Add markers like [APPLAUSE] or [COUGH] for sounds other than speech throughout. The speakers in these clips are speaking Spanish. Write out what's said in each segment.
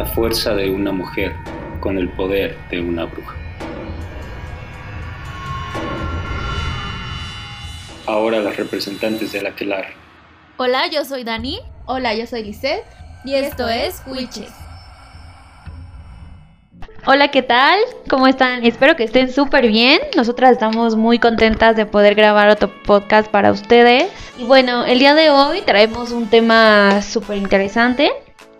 la fuerza de una mujer con el poder de una bruja. Ahora las representantes de la Quelar. Hola, yo soy Dani. Hola, yo soy Lisette. Y esto es Witches. Hola, ¿qué tal? ¿Cómo están? Espero que estén súper bien. Nosotras estamos muy contentas de poder grabar otro podcast para ustedes. Y bueno, el día de hoy traemos un tema súper interesante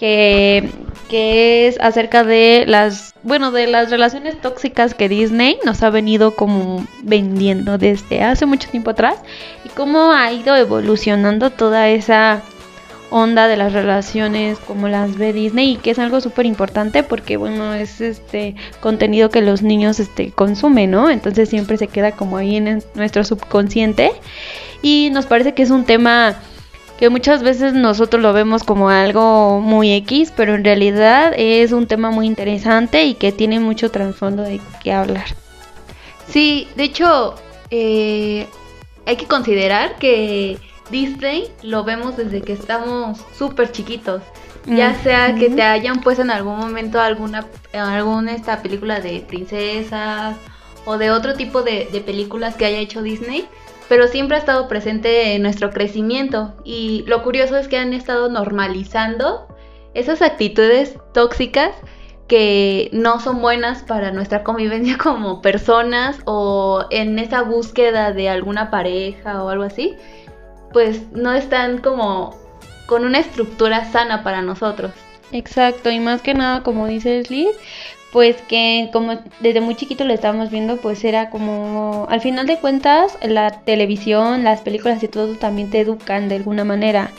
que, que es acerca de las, bueno, de las relaciones tóxicas que Disney nos ha venido como vendiendo desde hace mucho tiempo atrás y cómo ha ido evolucionando toda esa onda de las relaciones como las ve Disney y que es algo súper importante porque bueno es este contenido que los niños este consumen no entonces siempre se queda como ahí en nuestro subconsciente y nos parece que es un tema que muchas veces nosotros lo vemos como algo muy X pero en realidad es un tema muy interesante y que tiene mucho trasfondo de qué hablar sí de hecho eh, hay que considerar que Disney lo vemos desde que estamos súper chiquitos. Ya sea que te hayan puesto en algún momento alguna, alguna esta película de princesas o de otro tipo de, de películas que haya hecho Disney, pero siempre ha estado presente en nuestro crecimiento. Y lo curioso es que han estado normalizando esas actitudes tóxicas que no son buenas para nuestra convivencia [LAUGHS] como personas o en esa búsqueda de alguna pareja o algo así pues no están como con una estructura sana para nosotros. Exacto, y más que nada, como dices Liz, pues que como desde muy chiquito lo estábamos viendo, pues era como, al final de cuentas, la televisión, las películas y todo también te educan de alguna manera,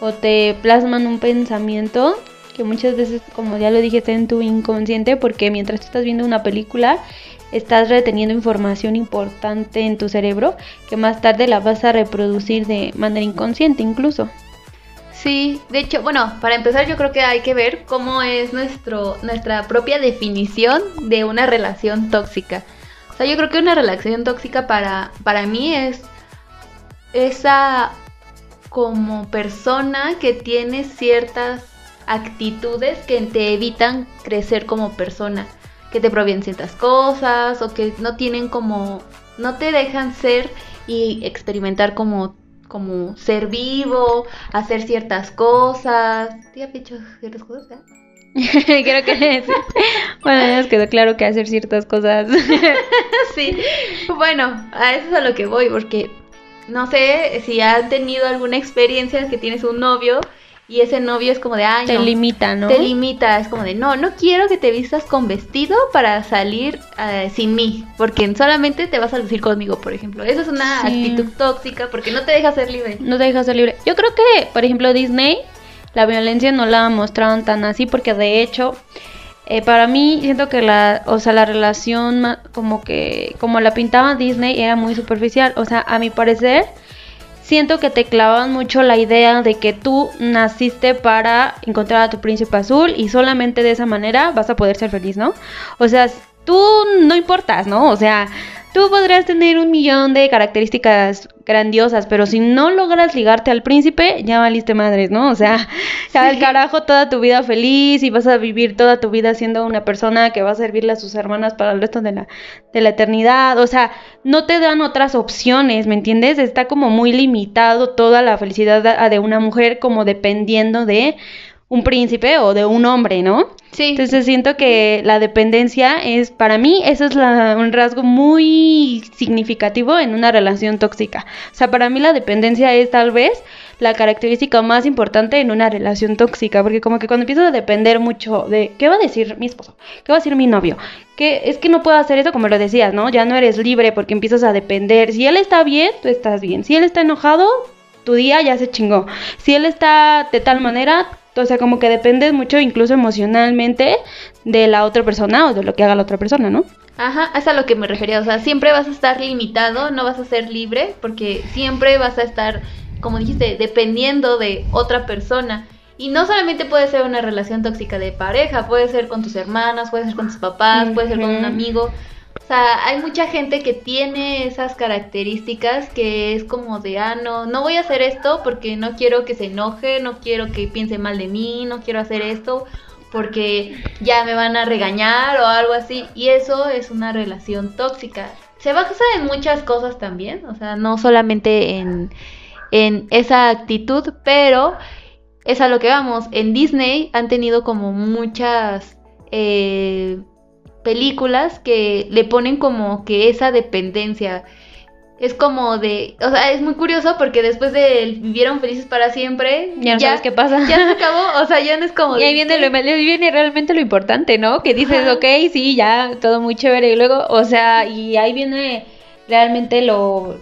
o te plasman un pensamiento que muchas veces, como ya lo dije, está en tu inconsciente, porque mientras tú estás viendo una película, estás reteniendo información importante en tu cerebro que más tarde la vas a reproducir de manera inconsciente incluso. Sí, de hecho, bueno, para empezar yo creo que hay que ver cómo es nuestro, nuestra propia definición de una relación tóxica. O sea, yo creo que una relación tóxica para, para mí es esa como persona que tiene ciertas actitudes que te evitan crecer como persona que te provienen ciertas cosas o que no tienen como, no te dejan ser y experimentar como, como ser vivo, hacer ciertas cosas. ¿Te ha hecho ciertas cosas? Creo que sí. Bueno, ya nos quedó claro que hacer ciertas cosas. [LAUGHS] sí. Bueno, a eso es a lo que voy, porque no sé si han tenido alguna experiencia que tienes un novio y ese novio es como de, ay, te limita, ¿no? Te limita, es como de, no, no quiero que te vistas con vestido para salir eh, sin mí, porque solamente te vas a lucir conmigo, por ejemplo. Eso es una actitud tóxica porque no te deja ser libre. No te deja ser libre. Yo creo que, por ejemplo, Disney, la violencia no la mostraron tan así porque de hecho... Eh, para mí siento que la, o sea, la relación como que, como la pintaba Disney era muy superficial. O sea, a mi parecer, siento que te clavan mucho la idea de que tú naciste para encontrar a tu príncipe azul y solamente de esa manera vas a poder ser feliz, ¿no? O sea, tú no importas, ¿no? O sea, Tú podrás tener un millón de características grandiosas, pero si no logras ligarte al príncipe, ya valiste madres, ¿no? O sea, [LAUGHS] al carajo toda tu vida feliz y vas a vivir toda tu vida siendo una persona que va a servirle a sus hermanas para el resto de la, de la eternidad. O sea, no te dan otras opciones, ¿me entiendes? Está como muy limitado toda la felicidad de una mujer como dependiendo de un príncipe o de un hombre, ¿no? Sí. Entonces siento que la dependencia es, para mí, eso es un rasgo muy significativo en una relación tóxica. O sea, para mí la dependencia es tal vez la característica más importante en una relación tóxica, porque como que cuando empiezas a depender mucho de qué va a decir mi esposo, qué va a decir mi novio, que es que no puedo hacer eso como lo decías, ¿no? Ya no eres libre porque empiezas a depender. Si él está bien, tú estás bien. Si él está enojado, tu día ya se chingó. Si él está de tal manera, o sea, como que dependes mucho incluso emocionalmente de la otra persona o de lo que haga la otra persona, ¿no? Ajá, es a lo que me refería. O sea, siempre vas a estar limitado, no vas a ser libre, porque siempre vas a estar, como dijiste, dependiendo de otra persona. Y no solamente puede ser una relación tóxica de pareja, puede ser con tus hermanas, puede ser con tus papás, puede ser con un amigo. O sea, hay mucha gente que tiene esas características que es como de, ah, no, no voy a hacer esto porque no quiero que se enoje, no quiero que piense mal de mí, no quiero hacer esto porque ya me van a regañar o algo así. Y eso es una relación tóxica. Se basa en muchas cosas también, o sea, no solamente en, en esa actitud, pero es a lo que vamos. En Disney han tenido como muchas eh, películas que le ponen como que esa dependencia es como de, o sea, es muy curioso porque después de vivieron felices para siempre, ya no sabes qué pasa. Ya se acabó, o sea, ya no es como Y ahí viene, lo, viene realmente lo importante, ¿no? Que dices, ok, sí, ya, todo muy chévere, y luego, o sea, y ahí viene realmente lo,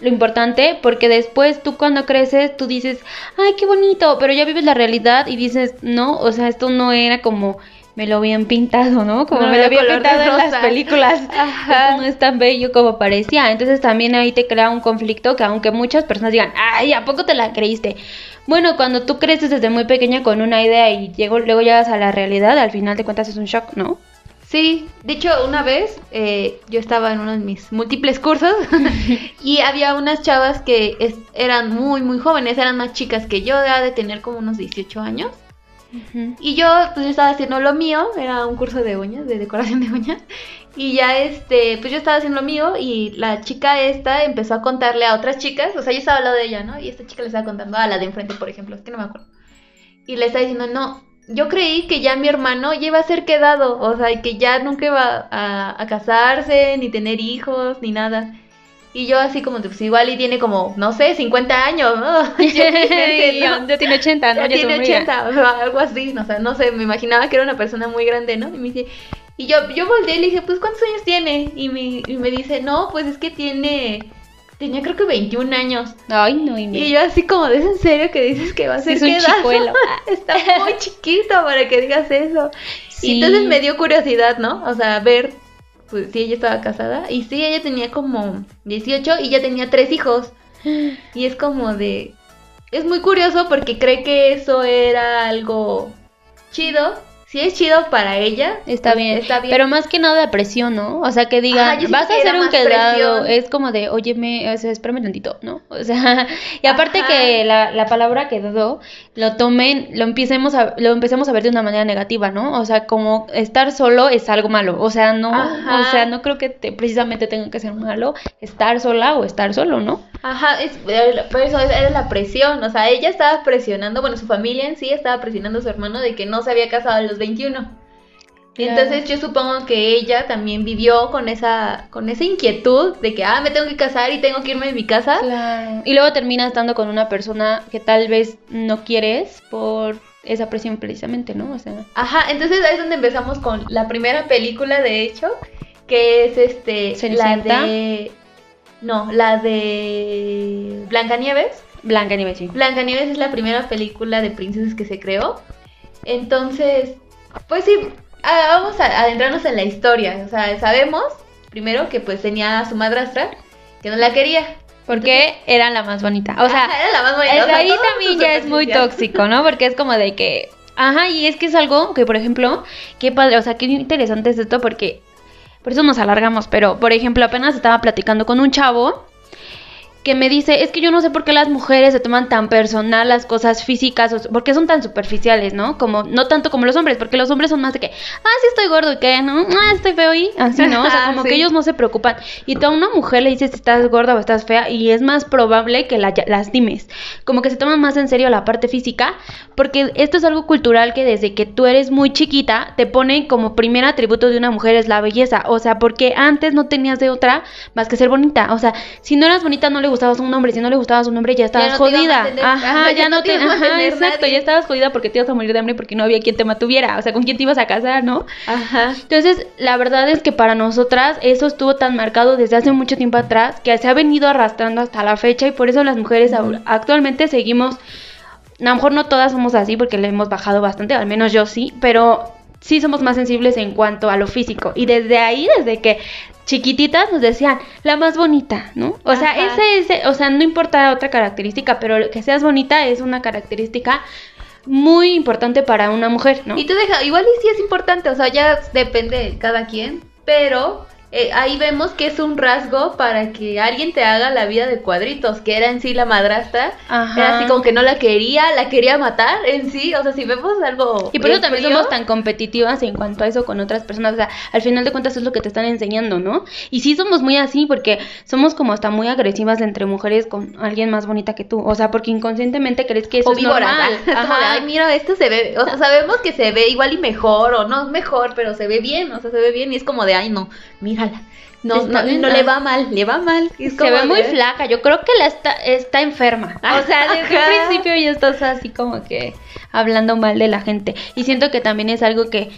lo importante, porque después tú cuando creces, tú dices, ay, qué bonito, pero ya vives la realidad y dices, no, o sea, esto no era como me lo habían pintado, ¿no? Como me lo habían pintado en las películas. [LAUGHS] Ajá. no es tan bello como parecía. Entonces también ahí te crea un conflicto que aunque muchas personas digan, ay, ¿a poco te la creíste? Bueno, cuando tú creces desde muy pequeña con una idea y llego, luego llegas a la realidad, al final de cuentas es un shock, ¿no? Sí, de hecho una vez eh, yo estaba en uno de mis múltiples cursos [LAUGHS] y había unas chavas que eran muy, muy jóvenes, eran más chicas que yo, de tener como unos 18 años. Y yo, pues yo estaba haciendo lo mío, era un curso de uñas, de decoración de uñas. Y ya, este, pues yo estaba haciendo lo mío y la chica esta empezó a contarle a otras chicas, o sea, yo estaba hablando de ella, ¿no? Y esta chica le estaba contando a la de enfrente, por ejemplo, es que no me acuerdo. Y le estaba diciendo, no, yo creí que ya mi hermano ya iba a ser quedado, o sea, que ya nunca iba a casarse, ni tener hijos, ni nada. Y yo así como, pues igual y tiene como, no sé, 50 años, ¿no? [LAUGHS] [LAUGHS] ya tiene 80, ¿no? Ya, tiene 80, o algo así, no, o sea, no sé, me imaginaba que era una persona muy grande, ¿no? Y me dice, y yo, yo volteé y le dije, pues, ¿cuántos años tiene? Y me, y me dice, no, pues es que tiene, tenía creo que 21 años. Ay, no, y, y yo así como, ¿es en serio que dices que va a ser es un chicuelo? [LAUGHS] Está muy chiquito para que digas eso. Y entonces me dio curiosidad, ¿no? O sea, ver pues sí, ella estaba casada. Y sí, ella tenía como 18 y ya tenía tres hijos. [GASPS] Y es como de... Es muy curioso porque cree que eso era algo chido si es chido para ella, está, pues, bien. está bien. Pero más que nada presión, ¿no? O sea, que digan, vas a hacer un quedado. Es como de, óyeme, o sea, espérame tantito, ¿no? [LAUGHS] O sea, y aparte que la, la, palabra quedado lo tomen, lo empecemos a, lo empecemos a ver de una manera negativa, ¿no? O sea, como estar solo es algo malo. O sea, no, o sea, no creo que precisamente tenga que ser malo estar sola o estar solo, ¿no? Ajá, es, por eso era la presión. O sea, ella estaba presionando, bueno, su familia en sí estaba presionando a su hermano de que no se había casado a los 21. Y entonces yo supongo que ella también vivió con esa con esa inquietud de que ah me tengo que casar y tengo que irme de mi casa. Claro. Y luego termina estando con una persona que tal vez no quieres por esa presión precisamente, ¿no? O sea. Ajá, entonces ahí es donde empezamos con la primera película de hecho, que es este la de no, la de Blancanieves. Blancanieves, sí. Blancanieves es la primera película de princesas que se creó. Entonces, pues sí, vamos a adentrarnos en la historia. O sea, sabemos, primero, que pues tenía a su madrastra, que no la quería. Porque era la más bonita. O sea, [LAUGHS] era la más bonita. ahí también ya es muy tóxico, ¿no? Porque es como de que. Ajá, y es que es algo que, por ejemplo, qué padre, o sea, qué interesante es esto porque. Por eso nos alargamos, pero, por ejemplo, apenas estaba platicando con un chavo que me dice, es que yo no sé por qué las mujeres se toman tan personal las cosas físicas, porque son tan superficiales, ¿no? Como, no tanto como los hombres, porque los hombres son más de que, ah, sí estoy gordo y que, ¿no? Ah, estoy feo y así, ¿no? O sea, [LAUGHS] como que ellos no se preocupan. Y tú a una mujer le dices si estás gorda o estás fea y es más probable que la lastimes. Como que se toman más en serio la parte física, porque esto es algo cultural que desde que tú eres muy chiquita te ponen como primer atributo de una mujer es la belleza. O sea, porque antes no tenías de otra más que ser bonita. O sea, si no eras bonita no le gustabas un hombre, si no le gustaba su nombre ya estabas jodida. ajá, ya, no te, ajá, exacto, ya estabas jodida porque te ibas a morir de hambre porque no había quien te mantuviera, o sea, con quién te ibas a casar, ¿no? Ajá. Entonces, la verdad es que para nosotras eso estuvo tan marcado desde hace mucho tiempo atrás que se ha venido arrastrando hasta la fecha y por eso las mujeres actualmente seguimos a lo mejor no todas somos así porque le hemos bajado bastante, al menos yo sí, pero sí somos más sensibles en cuanto a lo físico. Y desde ahí, desde que chiquititas nos decían la más bonita, ¿no? O sea, ese, ese, o sea, no importa otra característica, pero que seas bonita es una característica muy importante para una mujer, ¿no? Y tú deja, igual y sí es importante, o sea, ya depende de cada quien, pero eh, ahí vemos que es un rasgo para que alguien te haga la vida de cuadritos, que era en sí la madrastra. Ajá. Era así como que no la quería, la quería matar en sí. O sea, si vemos algo. Y por eso también frío, somos tan competitivas en cuanto a eso con otras personas. O sea, al final de cuentas es lo que te están enseñando, ¿no? Y sí somos muy así porque somos como hasta muy agresivas entre mujeres con alguien más bonita que tú. O sea, porque inconscientemente crees que eso o es víboras, normal. [LAUGHS] Es como de, Ajá. ay, mira, esto se ve, o sea, sabemos que se ve igual y mejor, o no mejor, pero se ve bien, o sea, se ve bien, y es como de, ay, no, mírala, no, no, no ah. le va mal, le va mal. es Se como ve muy flaca, yo creo que la está, está enferma. O sea, desde Ajá. un principio ya estás así como que hablando mal de la gente. Y siento que también es algo que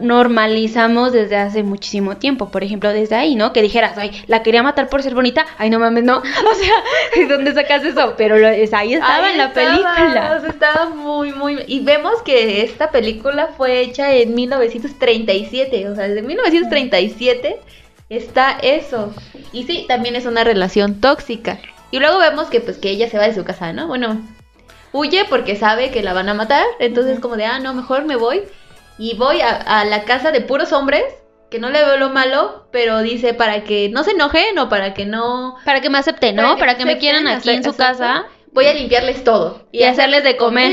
normalizamos desde hace muchísimo tiempo. Por ejemplo, desde ahí, ¿no? Que dijeras, ay, la quería matar por ser bonita. Ay, no mames, no. [LAUGHS] O sea, ¿de dónde sacas eso? Pero lo- es, ahí estaba Ahí en la estaba, película. o sea, estaba muy, muy... Y vemos que esta película fue hecha en 1937, o sea, desde 1937 está eso. Y sí, también es una relación tóxica. Y luego vemos que pues que ella se va de su casa, ¿no? Bueno, huye porque sabe que la van a matar, entonces Ujú. como de, ah, no, mejor me voy. Y voy a, a la casa de puros hombres, que no le veo lo malo, pero dice para que no se enojen o para que no... Para que me acepten, ¿no? Para que, me quieran aquí en su casa. Voy a limpiarles todo. Y hacerles de comer.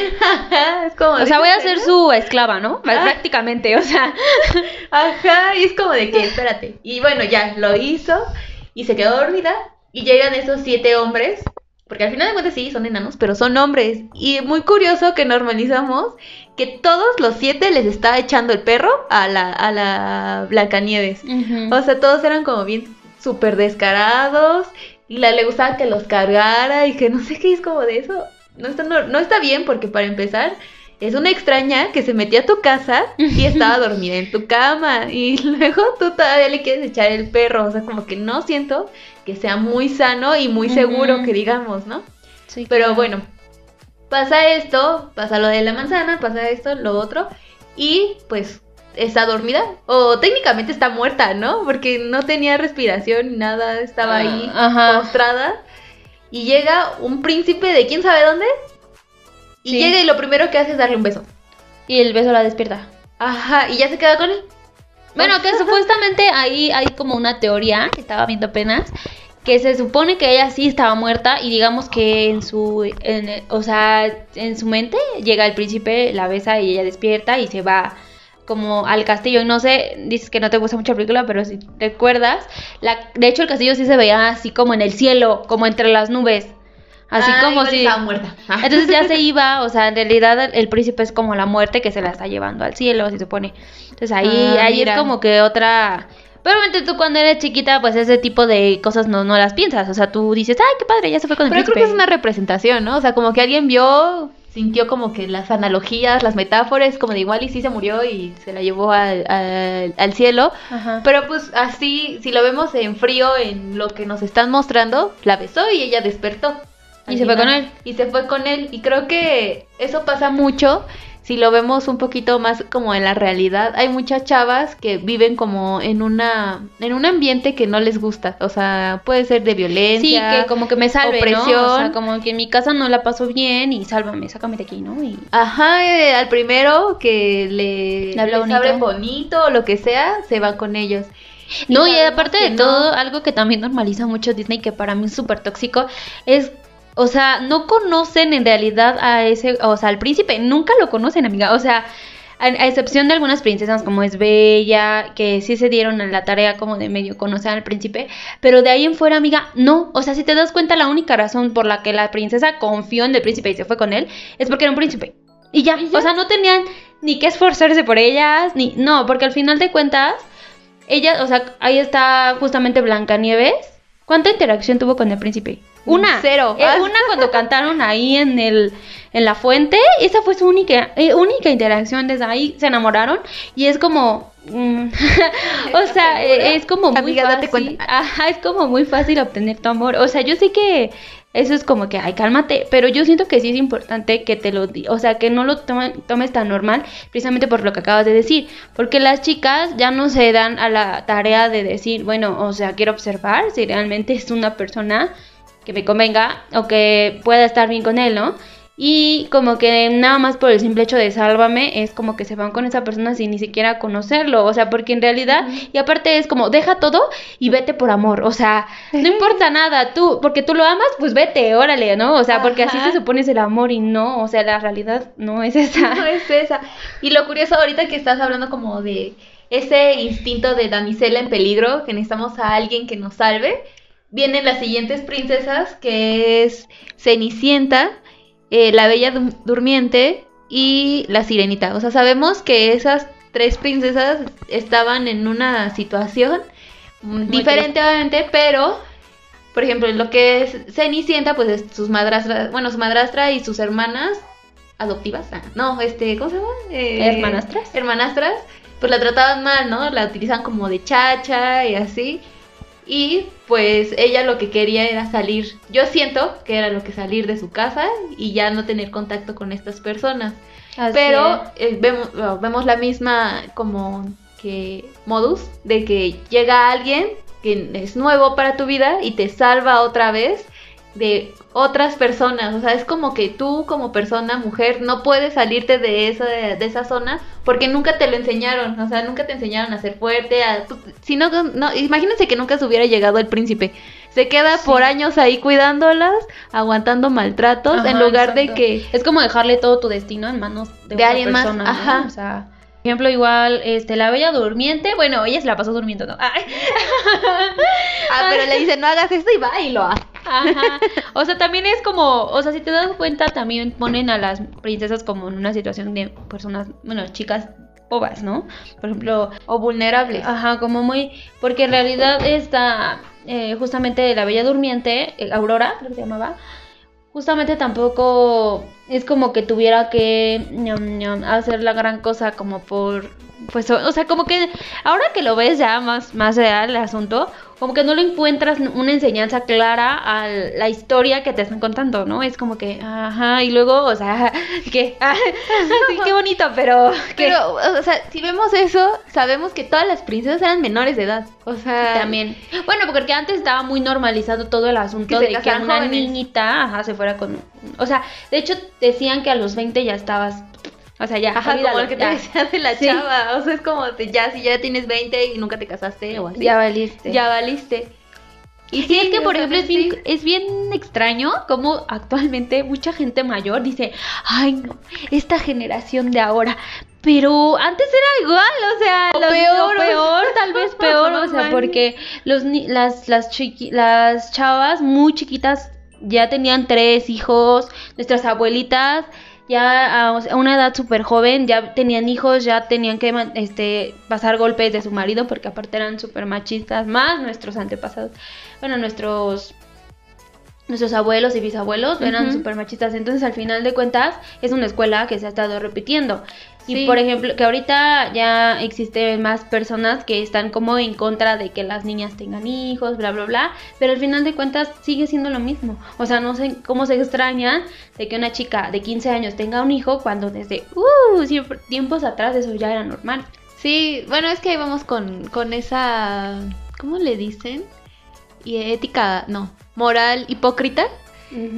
[LAUGHS] es como O sea, voy a ¿en ser su esclava, ¿no? Ah. Prácticamente, o sea. [LAUGHS] Ajá, y es como de que, espérate. Y bueno, ya lo hizo y se quedó dormida. Y llegan esos siete hombres, porque al final de cuentas sí, son enanos, pero son hombres. Y muy curioso que normalizamos que todos los siete les está echando el perro a la, a la Blancanieves. O sea, todos eran como bien súper descarados. Y la le gustaba que los cargara y que no sé qué es como de eso. No está, no, no está bien porque para empezar es una extraña que se metió a tu casa y [LAUGHS] estaba dormida en tu cama. Y [LAUGHS] luego tú todavía le quieres echar el perro. O sea, como que no siento que sea muy sano y muy seguro que digamos, ¿no? Sí, Pero claro. bueno, pasa esto, pasa lo de la manzana, pasa esto, lo otro, y pues está dormida, o técnicamente está muerta, ¿no? Porque no tenía respiración ni nada, estaba ahí Ah, ajá. postrada, y llega un príncipe de quién sabe dónde, y Sí. llega y lo primero que hace es darle un beso. Y el beso la despierta. Ajá, y ya se queda con él. Bueno, que [LAUGHS] supuestamente ahí hay como una teoría que estaba viendo apenas que se supone que ella sí estaba muerta y digamos que en su en- o sea, en su mente llega el príncipe, la besa y ella despierta y se va como al castillo. Y no sé, dices que no te gusta mucho la película, pero si recuerdas, la, de hecho el castillo sí se veía así como en el cielo, como entre las nubes. Así Ah, como si estaba muerta. [LAUGHS] entonces ya se iba, o sea, en realidad el, el príncipe es como la muerte que se la está llevando al cielo, se supone. Entonces ahí, Ah, ahí mira. es como que otra... Pero obviamente tú cuando eres chiquita, pues ese tipo de cosas no, no las piensas. O sea, tú dices, ay, qué padre, ya se fue con el Pero creo que es una representación, ¿no? O sea, como que alguien vio, sintió como que las analogías, las metáforas, como de igual y sí se murió y se la llevó al, al- al cielo. Ajá. Pero pues así, si lo vemos en frío, en lo que nos están mostrando, la besó y ella despertó. Y se fue con él. Y se fue con él. Y creo que eso pasa mucho si lo vemos un poquito más como en la realidad. Hay muchas chavas que viven como en una en un ambiente que no les gusta. O sea, puede ser de Sí, violencia. que como que me salve, ¿no? O opresión. sea, como que en mi casa no la paso bien y sálvame, sácame de aquí, ¿no? Y... Ajá, eh, al primero que le, Le les abre bonito. bonito o lo que sea, se va con ellos. No, y aparte de no. todo, algo que también normaliza mucho Disney, que para mí es súper tóxico, es, o sea, no conocen en realidad a ese, o sea, al príncipe, nunca lo conocen, amiga, o sea, a, a excepción de algunas princesas como es Bella, que sí se dieron a la tarea como de medio conocer al príncipe, pero de ahí en fuera, amiga, no, o sea, si te das cuenta, la única razón por la que la princesa confió en el príncipe y se fue con él, es porque era un príncipe. Y ya, o sea, no tenían ni que esforzarse por ellas, ni, no, porque al final de cuentas, ella, o sea, ahí está justamente Blancanieves. ¿Cuánta interacción tuvo con el príncipe? Una. Cero. Eh, Ah. una cuando cantaron ahí en el en la fuente, esa fue su única eh, única interacción desde ahí se enamoraron y es como mm, [LAUGHS] o ¿Estás sea, eh, es como muy Amiga, fácil. Ajá, es como muy fácil obtener tu amor. O sea, yo sé que eso es como que, ay, cálmate, pero yo siento que sí es importante que te lo, o sea, que no lo tome- tomes tan normal, precisamente por lo que acabas de decir, porque las chicas ya no se dan a la tarea de decir, bueno, o sea, quiero observar si realmente es una persona que me convenga o que pueda estar bien con él, ¿no? Y como que nada más por el simple hecho de sálvame, es como que se van con esa persona sin ni siquiera conocerlo. O sea, porque en realidad, y aparte es como, deja todo y vete por amor. O sea, no [LAUGHS] importa nada, tú, porque tú lo amas, pues vete, órale, ¿no? O sea, porque así se supone es el amor y no, o sea, la realidad no es esa. [LAUGHS] No es esa. Y lo curioso ahorita que estás hablando como de ese instinto de damisela en peligro, que necesitamos a alguien que nos salve, vienen las siguientes princesas, que es Cenicienta, eh, la Bella Durmiente y la Sirenita. O sea, sabemos que esas tres princesas estaban en una situación diferente, obviamente, pero... Por ejemplo, lo que es Cenicienta, pues es sus madrastras, bueno, su madrastra y sus hermanas adoptivas. ah, no, este, ¿cómo se llama? Eh, ¿Hermanastras? Hermanastras, pues la trataban mal, ¿no? La utilizan como de chacha y así. Y pues ella lo que quería era salir. Yo siento que era lo que salir de su casa y ya no tener contacto con estas personas. Así Pero eh, vemos, bueno, vemos la misma como que modus de que llega alguien que es nuevo para tu vida y te salva otra vez de otras personas. O sea, es como que tú como persona, mujer, no puedes salirte de esa, de esa zona porque nunca te lo enseñaron. O sea, nunca te enseñaron a ser fuerte. A, si no, no, imagínense que nunca se hubiera llegado el príncipe. Se queda por años ahí cuidándolas, aguantando maltratos, en lugar de que Es como dejarle todo tu destino en manos de, De alguien más, persona, ¿no? ajá. O sea, por ejemplo, igual, este, la bella durmiente, bueno, ella se la pasó durmiendo, ¿no? Ay. Ah, pero le dice, no hagas esto y va y lo hace. Ajá. O sea, también es como, o sea, si te das cuenta, también ponen a las princesas como en una situación de personas, bueno, chicas bobas, ¿no? Por ejemplo, O vulnerables. Ajá, como muy. Porque en realidad esta. eh, justamente la Bella Durmiente, eh, Aurora, creo que se llamaba. Justamente tampoco es como que tuviera que ñam, ñam, hacer la gran cosa como por. Pues, o, o sea, como que ahora que lo ves ya más, más real el asunto, como que no lo encuentras una enseñanza clara a la historia que te están contando, ¿no? Es como que, ajá, y luego, o sea, [LAUGHS] que, [LAUGHS] sí, qué bonito, pero, ¿qué? Pero, o sea, si vemos eso, sabemos que todas las princesas eran menores de edad. O sea, También. Bueno, porque antes estaba muy normalizado todo el asunto Que de que una jóvenes. niñita ajá, se fuera con. O sea, de hecho decían que a los 20 ya estabas. O sea, ya. Ajá, como olvídalo, lo que te decía de la [LAUGHS] Sí. chava. O sea, es como de ya, si ya tienes 20 y nunca te casaste o así. Ya valiste. ya valiste. Y sí, es que, por ejemplo, es bien, es bien extraño como actualmente mucha gente mayor dice, ay, no, esta generación de ahora. Pero antes era igual, o sea, O los- peor, o peor, tal vez [LAUGHS] peor, o sea, porque los, las, las, chiqui- las chavas muy chiquitas ya tenían tres hijos, nuestras abuelitas ya a una edad súper joven ya tenían hijos, ya tenían que este, pasar golpes de su marido porque aparte eran súper machistas, más nuestros antepasados, bueno, nuestros nuestros abuelos y bisabuelos eran Ujú. súper machistas, entonces al final de cuentas es una escuela que se ha estado repitiendo. Y por ejemplo, que ahorita ya existen más personas que están como en contra de que las niñas tengan hijos, bla, bla, bla, pero al final de cuentas sigue siendo lo mismo. O sea, no sé cómo se extrañan de que una chica de 15 años tenga un hijo cuando desde uh, siempre- tiempos atrás eso ya era normal. Sí, bueno, es que ahí vamos con, con esa. ¿Cómo le dicen? Y ética, no, moral hipócrita.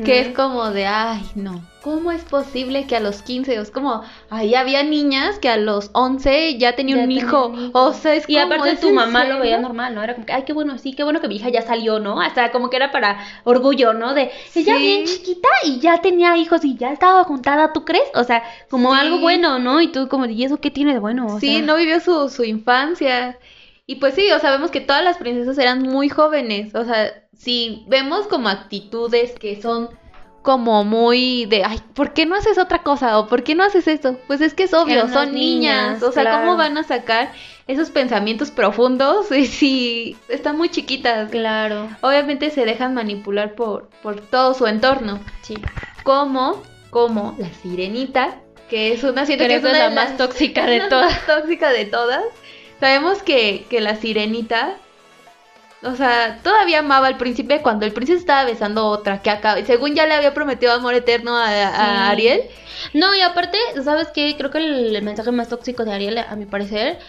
Que es como de, ay, no, ¿cómo es posible que a los 15, o es como, ahí había niñas que a los 11 ya tenían Ya un hijo, o sea, es Y como, aparte ¿es tu mamá lo veía normal, ¿no? Era como que, ay, qué bueno, sí, qué bueno que mi hija ya salió, ¿no? Hasta como que era para orgullo, ¿no? De, ella Sí. bien chiquita y ya tenía hijos y ya estaba juntada, ¿tú crees? O sea, como Sí. algo bueno, ¿no? Y tú como, ¿y eso qué tiene de bueno? O Sí, sea, no vivió su, su infancia. Y pues sí, o sea, vemos que todas las princesas eran muy jóvenes. O sea, si vemos como actitudes que son como muy de, ay, ¿por qué no haces otra cosa? ¿O por qué no haces esto? Pues es que es obvio, son niñas. niñas, O sea, claro. ¿cómo van a sacar esos pensamientos profundos [LAUGHS] si- si están muy chiquitas? Claro, Obviamente se dejan manipular por, por todo su entorno. sí. Como, como la sirenita, que es una, siento Creo que [LAUGHS] es la más tóxica de todas. más tóxica de todas. Sabemos que, que la sirenita, o sea, todavía amaba al príncipe cuando el príncipe estaba besando a otra, que acá, según ya le había prometido amor eterno a, a Sí. Ariel. No, y aparte, ¿sabes qué? Creo que el, el mensaje más tóxico de Ariel, a mi parecer,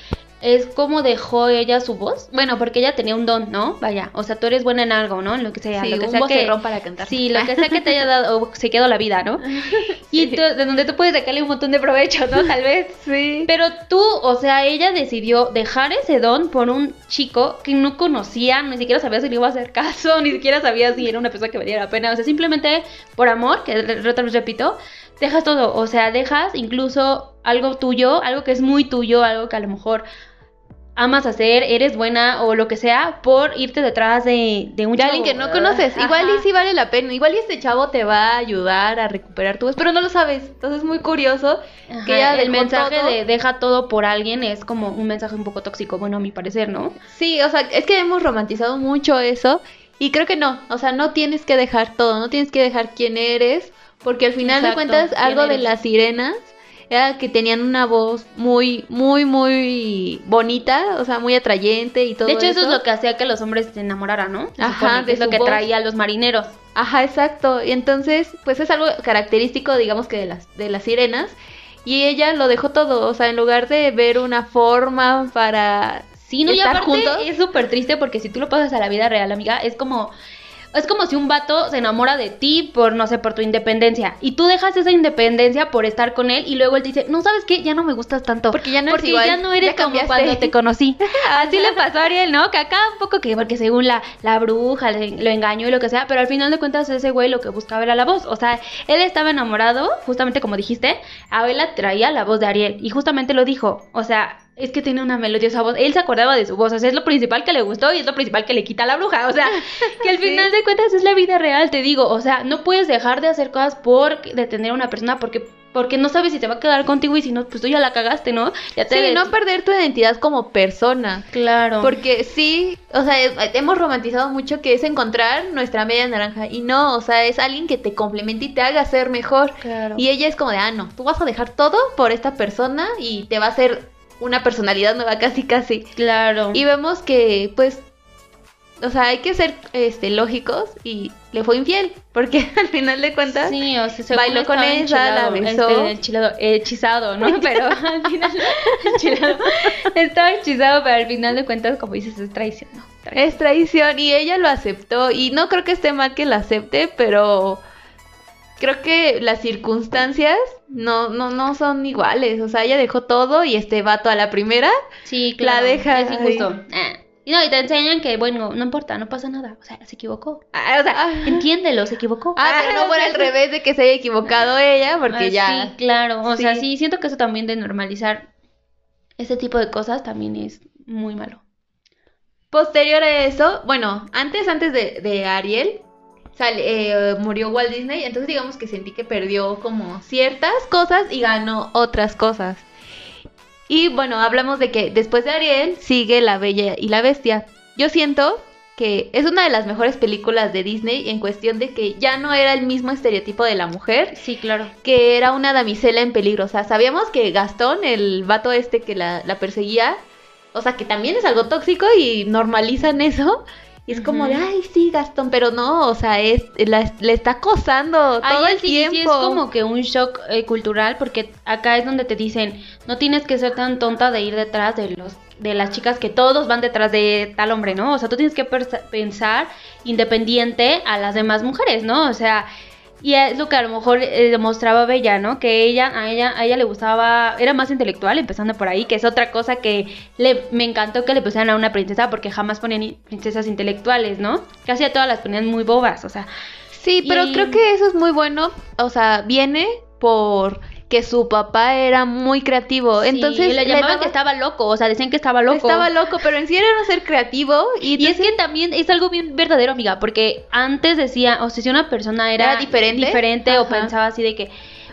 es como dejó ella su voz. Bueno, porque ella tenía un don, ¿no? Vaya, o sea, tú eres buena en algo, ¿no? En lo que sea, Sí, lo que un sea que para cantar. Sí, lo que sea que te haya dado o se quedó la vida, ¿no? [LAUGHS] Y tú- de donde tú puedes sacarle un montón de provecho, ¿no? Tal vez. [LAUGHS] Sí. Pero tú, o sea, ella decidió dejar ese don por un chico que no conocía, ni siquiera sabía si le iba a hacer caso, ni siquiera sabía si era una persona que valiera la pena. O sea, simplemente por amor, que otra vez repito, dejas todo. O sea, dejas incluso algo tuyo, algo que es muy tuyo, algo que a lo mejor amas hacer, eres buena o lo que sea, por irte detrás de, de un De alguien chavo. que no conoces. Igual y sí vale la pena. Igual y este chavo te va a ayudar a recuperar tu voz, pero no lo sabes. Entonces es muy curioso Ajá, que ella el mensaje todo. de deja todo por alguien es como un mensaje un poco tóxico, bueno, a mi parecer, ¿no? Sí, o sea, es que hemos romantizado mucho eso y creo que no, o sea, no tienes que dejar todo, no tienes que dejar quién eres, porque al final Exacto, de cuentas algo de las sirenas era que tenían una voz muy, muy, muy bonita, o sea, muy atrayente y todo de hecho, eso. es lo que hacía que los hombres se enamoraran, ¿no? Se Ajá, de es lo que traía a los marineros. Ajá, exacto. Y entonces, pues es algo característico, digamos que de las, de las sirenas. Y ella lo dejó todo, o sea, en lugar de ver una forma para Sí, no, y aparte juntos. es súper triste porque si tú lo pasas a la vida real, amiga, es como... Es como si un vato se enamora de ti por, no sé, por tu independencia. Y tú dejas esa independencia por estar con él y luego él te dice, no, ¿sabes qué? Ya no me gustas tanto. Porque ya no eres igual, ya no eres ya como cambiaste. cuando te conocí. [LAUGHS] Así le pasó a Ariel, ¿no? Que acá un poco que, porque según la, la bruja le- lo engañó y lo que sea, pero al final de cuentas ese güey lo que buscaba era la voz. O sea, él estaba enamorado, justamente como dijiste, a él la traía la voz de Ariel. Y justamente lo dijo. O sea, es que tiene una melodiosa voz. Él se acordaba de su voz. O sea, es lo principal que le gustó y es lo principal que le quita a la bruja. O sea, [LAUGHS] que al final de cuentas es la vida real, te digo. O sea, no puedes dejar de hacer cosas por detener a una persona porque porque no sabes si te va a quedar contigo y si no, pues tú ya la cagaste, ¿no? Ya te Sí, no perder tu identidad como persona. Claro. Porque sí, o sea, hemos romantizado mucho que es encontrar nuestra media naranja. Y no, o sea, es alguien que te complemente y te haga ser mejor. Claro. Y ella es como de, ah, no, tú vas a dejar todo por esta persona y te va a hacer una personalidad nueva [LAUGHS] casi casi. Claro. Y vemos que, pues, o sea, hay que ser este, lógicos y le fue infiel. Porque [LAUGHS] al final de cuentas, Sí, o sea, bailó con ella, la besó. este, enchilado- hechizado, ¿no? [LAUGHS] Pero al final, enchilado. Estaba hechizado, pero al final de cuentas, como dices, es traición, ¿no? Traición. es traición y ella lo aceptó. Y no creo que esté mal que la acepte, pero creo que las circunstancias no, no, no son iguales. O sea, ella dejó todo y este vato a la primera. Sí, La claro. deja Es injusto. Ah. Y no, y te enseñan que, bueno, no importa, no pasa nada. O sea, se equivocó. Ah, o sea, Ah. entiéndelo, se equivocó. Ah, pero no fuera al [LAUGHS] revés de que se haya equivocado ella, porque Ah, ya. Sí, claro. O sea, Sí. sí, siento que eso también de normalizar ese tipo de cosas también es muy malo. Posterior a eso, bueno, antes, antes de, de Ariel, sale- eh, murió Walt Disney, entonces digamos que sentí que perdió como ciertas cosas y ganó otras cosas. Y bueno, hablamos de que después de Ariel sigue La Bella y la Bestia. Yo siento que es una de las mejores películas de Disney en cuestión de que ya no era el mismo estereotipo de la mujer, Sí, claro. que era una damisela en peligro. O sea, sabíamos que Gastón, el vato este que la, la perseguía, o sea, que también es algo tóxico y normalizan eso. Y es como de, ay, sí, Gastón, pero no, o sea, es, la- le está acosando todo Ahí el sí, tiempo. sí es como que un shock eh, cultural porque acá es donde te dicen no tienes que ser tan tonta de ir detrás de los de las chicas que todos van detrás de tal hombre, ¿no? O sea, tú tienes que pensar independiente a las demás mujeres, ¿no? O sea, y es lo que a lo mejor eh, demostraba Bella, ¿no? Que ella a ella a ella le gustaba era más intelectual, empezando por ahí, que es otra cosa que le me encantó que le pusieran a una princesa porque jamás ponían princesas intelectuales, ¿no? Casi a todas las ponían muy bobas, o sea, Sí, pero Y- creo que eso es muy bueno. O sea, viene por que su papá era muy creativo. Sí, Entonces le llamaban daba- que estaba loco, o sea, decían que estaba loco. Estaba loco, pero en sí era un ser creativo. Y, Y es que también es algo bien verdadero, amiga, porque antes decía, o sea, si una persona era, Era diferente. diferente o pensaba así de que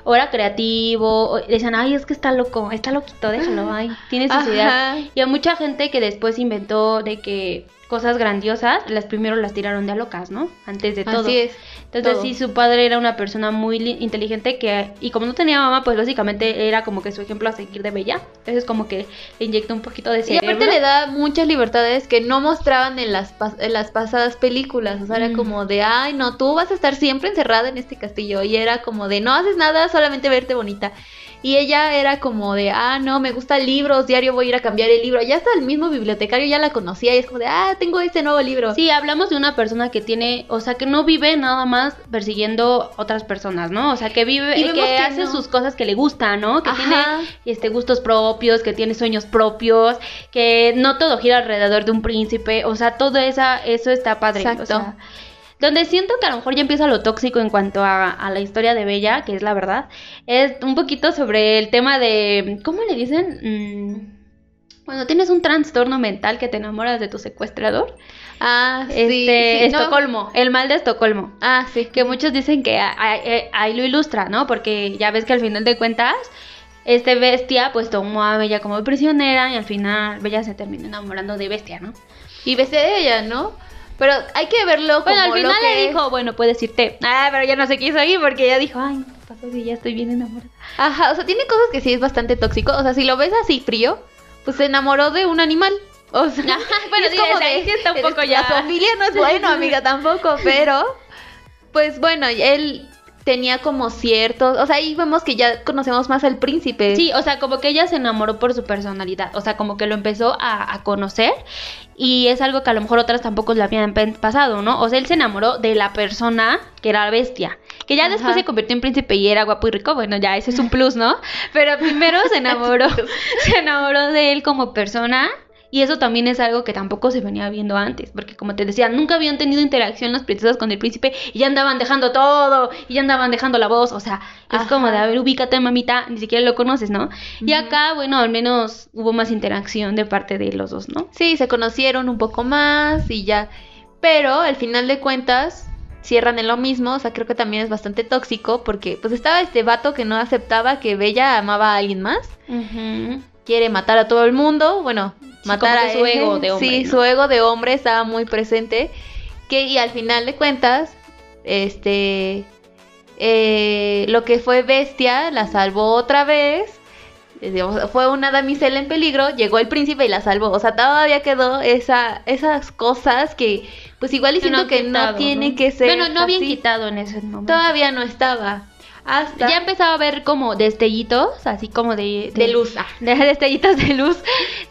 o era creativo, o decían, ay, es que está loco, está loquito, déjalo, ay, tiene sus ideas. Y a mucha gente que después inventó de que cosas grandiosas, las primero las tiraron de a locas, ¿no? Antes de todo. Así es. Entonces todo. sí, su padre era una persona muy li- inteligente que, y como no tenía mamá, pues básicamente era como que su ejemplo a seguir de Bella. Entonces como que le inyecta un poquito de Y cerebro. aparte le da muchas libertades que no mostraban en las, en las pasadas películas. O sea, era Mm. como de, ay, no, tú vas a estar siempre encerrada en este castillo. Y era como de, no haces nada, solamente verte bonita. Y ella era como de, ah, no, me gustan libros, diario voy a ir a cambiar el libro. Ya hasta el mismo bibliotecario ya la conocía y es como de, ah, tengo este nuevo libro. Sí, hablamos de una persona que tiene, o sea, que no vive nada más persiguiendo otras personas, ¿no? O sea, que vive, Y que, que hace no. sus cosas que le gustan, ¿no? Que Ajá. tiene este gustos propios, que tiene sueños propios, que no todo gira alrededor de un príncipe, o sea, todo esa, eso está padre. o Exacto. sea, donde siento que a lo mejor ya empieza lo tóxico en cuanto a, a la historia de Bella, que es la verdad, es un poquito sobre el tema de, ¿cómo le dicen? Mm, cuando tienes un trastorno mental que te enamoras de tu secuestrador. Ah, Este, sí. sí, no. Estocolmo, el mal de Estocolmo. Ah, sí. Que muchos dicen que eh, ahí lo ilustra, ¿no? Porque ya ves que al final de cuentas, este bestia pues tomó a Bella como prisionera y al final Bella se terminó enamorando de bestia, ¿no? Y besé de ella, ¿no? Pero hay que verlo como Bueno, al lo final que le es. dijo, bueno, puedes irte. Ah, pero ya no se quiso ir porque ella dijo, ay, ¿qué pasó si ya estoy bien enamorada? Ajá, o sea, tiene cosas que sí es bastante tóxico. O sea, si lo ves así frío, pues se enamoró de un animal. O sea, [LAUGHS] bueno, sí, ahí sí está un poco ya. La familia no es bueno, amiga, tampoco, pero pues bueno, él tenía como ciertos, o sea, ahí vemos que ya conocemos más al príncipe. Sí, o sea, como que ella se enamoró por su personalidad, o sea, como que lo empezó a, a conocer y es algo que a lo mejor otras tampoco le habían pasado, ¿no? O sea, él se enamoró de la persona que era bestia, que ya después se convirtió en príncipe y era guapo y rico, bueno, ya ese es un plus, ¿no? Pero primero se enamoró, [LAUGHS] se enamoró de él como persona. Y eso también es algo que tampoco se venía viendo antes, porque como te decía, nunca habían tenido interacción las princesas con el príncipe y ya andaban dejando todo, y ya andaban dejando la voz, o sea, es Ajá. como de, a ver, ubícate, mamita, ni siquiera lo conoces, ¿no? Y acá, bueno, al menos hubo más interacción de parte de los dos, ¿no? Sí, se conocieron un poco más y ya. Pero al final de cuentas cierran en lo mismo, o sea, creo que también es bastante tóxico porque pues estaba este vato que no aceptaba que Bella amaba a alguien más, quiere matar a todo el mundo, bueno, matar a su ego de hombre, Sí, ¿no? su ego de hombre estaba muy presente, que y al final de cuentas este eh, lo que fue Bestia la salvó otra vez. Eh, digamos, Fue una damisela en peligro, llegó el príncipe y la salvó. O sea, todavía quedó esa, esas cosas que, pues igual y Que no tiene ¿no? que ser. Bueno, no habían quitado en ese momento. Todavía no estaba. Hasta Ya empezaba a ver como destellitos, así como de... de luz. Ah, [LAUGHS] De destellitos de luz,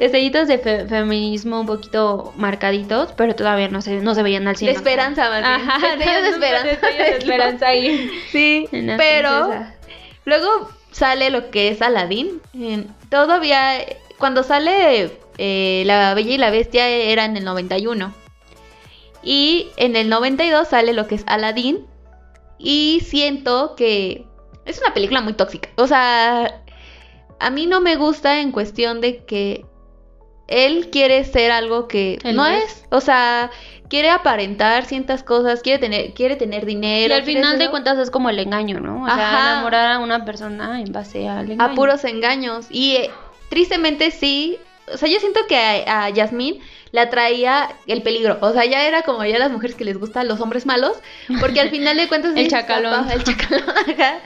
destellitos de fe- feminismo un poquito marcaditos, pero todavía no se, no se veían al 100. de esperanza, más bien. Ajá, Destellos de esperanza. destellos de [LAUGHS] esperanza ahí. Sí, pero luego sale lo que es Aladdin. Todavía, cuando sale eh, La Bella y la Bestia era en el 91. Y en el 92 sale lo que es Aladdin. Y siento que es una película muy tóxica. O sea, a mí no me gusta en cuestión de que él quiere ser algo que Él no es. es. O sea, quiere aparentar ciertas cosas, quiere tener, quiere tener dinero. Y al final de cuentas es como el engaño, ¿no? O sea, Ajá. enamorar a una persona en base al engaño. a puros engaños. Y eh, tristemente sí. O sea, yo siento que a, a Yasmín le atraía el peligro. O sea, ya era como ya las mujeres que les gustan los hombres malos. Porque al final de cuentas. [LAUGHS] El chacalón. El chacalón. [LAUGHS]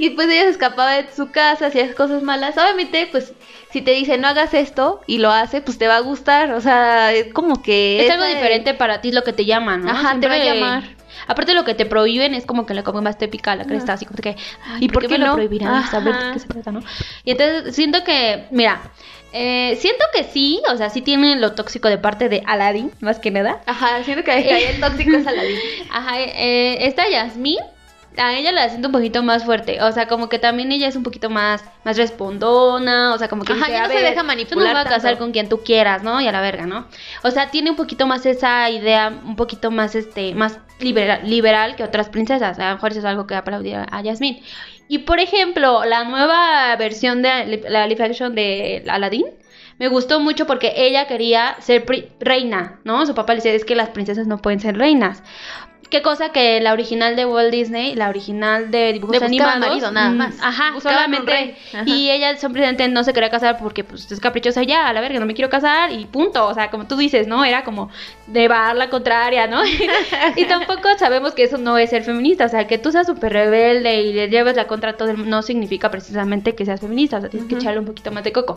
Y pues ella se escapaba de su casa, hacía cosas malas. Obviamente, pues, si te dice no hagas esto y lo hace, pues te va a gustar. O sea, es como que. Es algo diferente para ti, lo que te llama, ¿no? Ajá, te va a llamar. Aparte lo que te prohíben es como que la como más te pica la cresta, así como que, ay, ¿Y ¿por, qué me lo no? prohibirán? Saber de qué se trata, ¿no? Y entonces siento que, mira, eh, siento que sí, o sea, sí tiene lo tóxico de parte de Aladdin, más que nada. Ajá, siento que ahí el tóxico es [LAUGHS] Aladdin. Ajá, eh, esta Yasmín, a ella la siento un poquito más fuerte, o sea, como que también ella es un poquito más, más respondona, o sea, como que Ajá, dice, ya no se ver, deja Yo manipular me voy a casar con quien tú quieras, ¿no? Y a la verga, ¿no? O sea, tiene un poquito más esa idea, un poquito más, este, más liberal, liberal que otras princesas, a lo mejor eso es algo que aplaudir a, Yasmín. Y por ejemplo, la nueva versión de la live action de Aladdin, me gustó mucho porque ella quería ser reina, ¿no? Su papá le decía, es que las princesas no pueden ser reinas. Qué cosa que la original de Walt Disney, la original de dibujos buscaba animados, marido, nada mm, más. Ajá, Buscaban solamente. Ajá. Y ella simplemente no se quería casar porque pues es caprichosa ya, a la verga, no me quiero casar y punto. O sea, como tú dices, ¿no? Era como llevar la contraria, ¿no? [LAUGHS] y tampoco sabemos que eso no es ser feminista. O sea, que tú seas súper rebelde y le lleves la contra a todo el mundo no significa precisamente que seas feminista. O sea, tienes que echarle un poquito más de coco.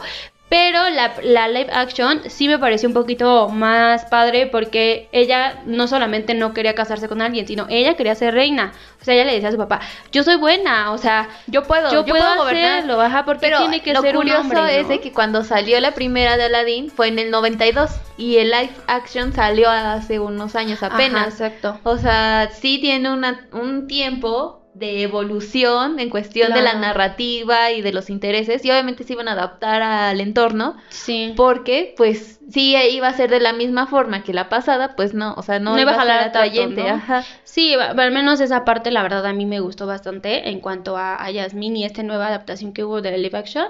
Pero la, la live action sí me pareció un poquito más padre porque ella no solamente no quería casarse con alguien, sino ella quería ser reina. O sea, ella le decía a su papá, yo soy buena, o sea, Yo puedo, yo, yo, puedo, puedo hacerlo, ajá, porque Pero tiene que lo ser un curioso hombre, es que cuando salió la primera de Aladdin fue en el 92 y el live action salió hace unos años Ajá, apenas. exacto. O sea, sí tiene una, un tiempo de evolución en cuestión de la narrativa y de los intereses y obviamente se iban a adaptar al entorno Sí. porque pues sí iba a ser de la misma forma que la pasada, pues no, o sea, no, No iba a jalar tanto, atrayente, ¿no? ajá. Sí, al menos esa parte, la verdad, a mí me gustó bastante en cuanto a, a Yasmín y esta nueva adaptación que hubo de live action.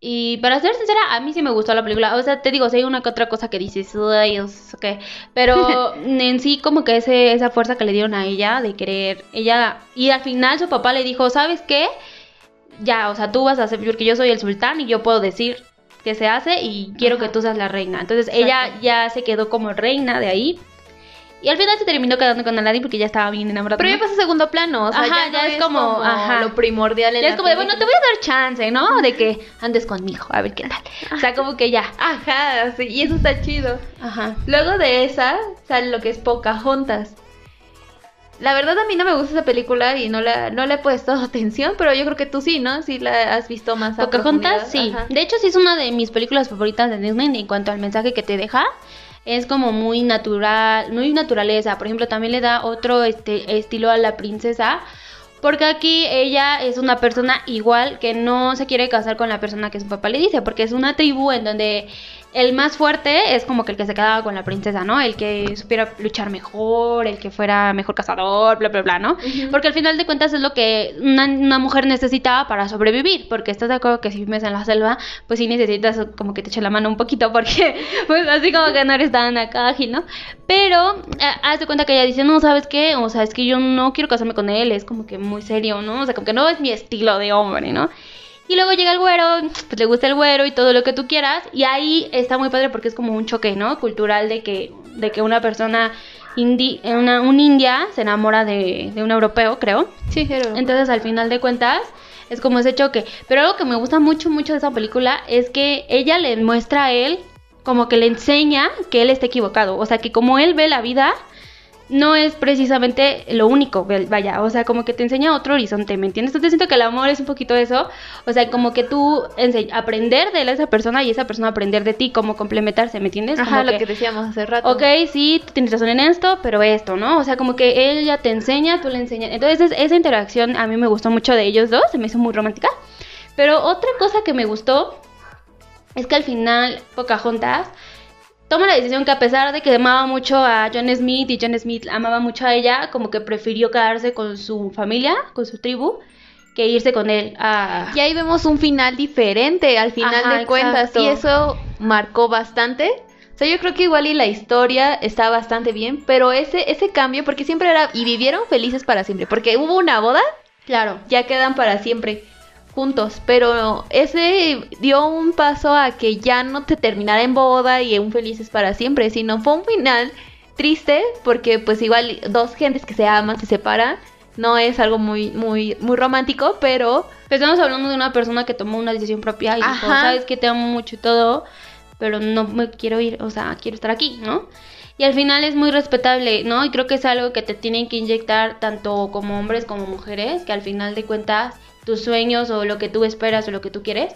Y para ser sincera, a mí sí me gustó la película. O sea, te digo, si hay una que otra cosa que dices, "Ay, es ok", Pero [LAUGHS] en sí, como que ese, esa fuerza que le dieron a ella de querer. Ella. Y al final su papá le dijo, ¿sabes qué? Ya, o sea, tú vas a hacer. Porque yo soy el sultán y yo puedo decir qué se hace y quiero Ajá. que tú seas la reina. Entonces ella ya se quedó como reina de ahí. Y al final se terminó quedando con Aladdin porque ya estaba bien enamorada. Pero ya pasa a segundo plano, o sea, Ajá, ya, ya no es como, ajá. lo primordial en Ya la es como de, bueno, te voy a dar chance, ¿no? De que andes conmigo, a ver qué tal. O sea, como que ya. Ajá, sí, y eso está chido. Ajá. Luego de esa sale lo que es Pocahontas. La verdad a mí no me gusta esa película y no la no le he puesto [LAUGHS] atención, pero yo creo que tú sí, ¿no? Sí la has visto más a Pocahontas, sí. Ajá. De hecho, sí es una de mis películas favoritas de Disney en cuanto al mensaje que te deja. Es como muy natural, muy naturaleza. Por ejemplo, también le da otro este, estilo a la princesa. Porque aquí ella es una persona igual que no se quiere casar con la persona que su papá le dice. Porque es una tribu en donde el más fuerte es como que el que se quedaba con la princesa, ¿no? El que supiera luchar mejor, el que fuera mejor cazador, bla, bla, bla, ¿no? Porque al final de cuentas es lo que una, una mujer necesitaba para sobrevivir. Porque estás de acuerdo que si vives en la selva, pues sí necesitas como que te eche la mano un poquito. [LAUGHS] Porque, pues así como que no eres tan acá ágil, ¿no? Pero, eh, haz de cuenta que ella dice, no, ¿sabes qué? O sea, es que yo no quiero casarme con él. Es como que muy serio, ¿no? O sea, como que no es mi estilo de hombre, ¿no? Y luego llega el güero, pues le gusta el güero y todo lo que tú quieras. Y ahí está muy padre porque es como un choque, ¿no? Cultural de que, de que una persona, indi, una, un india se enamora de, de un europeo, creo. Sí, pero Entonces, al final de cuentas, es como ese choque. Pero algo que me gusta mucho, mucho de esa película es que ella le muestra a él, como que le enseña que él está equivocado. O sea, que como él ve la vida, no es precisamente lo único, vaya, o sea, como que te enseña otro horizonte, ¿me entiendes? Entonces siento que el amor es un poquito eso, o sea, como que tú aprender de esa persona y esa persona aprender de ti, como complementarse, ¿me entiendes? Ajá, Como lo que decíamos hace rato. Ok, sí, tú tienes razón en esto, pero esto, ¿no? O sea, como que ella te enseña, tú le enseñas. Entonces, esa interacción a mí me gustó mucho de ellos dos, se me hizo muy romántica. Pero otra cosa que me gustó es que al final Pocahontas toma la decisión que a pesar de que amaba mucho a John Smith y John Smith amaba mucho a ella, como que prefirió quedarse con su familia, con su tribu, que irse con él a... Y ahí vemos un final diferente al final Ajá, de cuentas exacto. y eso marcó bastante. O sea, yo creo que igual y la historia está bastante bien, pero ese ese cambio porque siempre era y vivieron felices para siempre, porque hubo una boda, Claro. ya quedan para siempre juntos, pero ese dio un paso a que ya no te terminara en boda y un felices para siempre, sino fue un final triste porque pues igual dos gentes que se aman se separan, no es algo muy muy muy romántico, pero Pero Estamos hablando de una persona que tomó una decisión propia y dijo, sabes que te amo mucho y todo, pero no me quiero ir, o sea, quiero estar aquí, ¿no? Y al final es muy respetable, ¿no? Y creo que es algo que te tienen que inyectar tanto como hombres como mujeres, que al final de cuentas tus sueños o lo que tú esperas o lo que tú quieres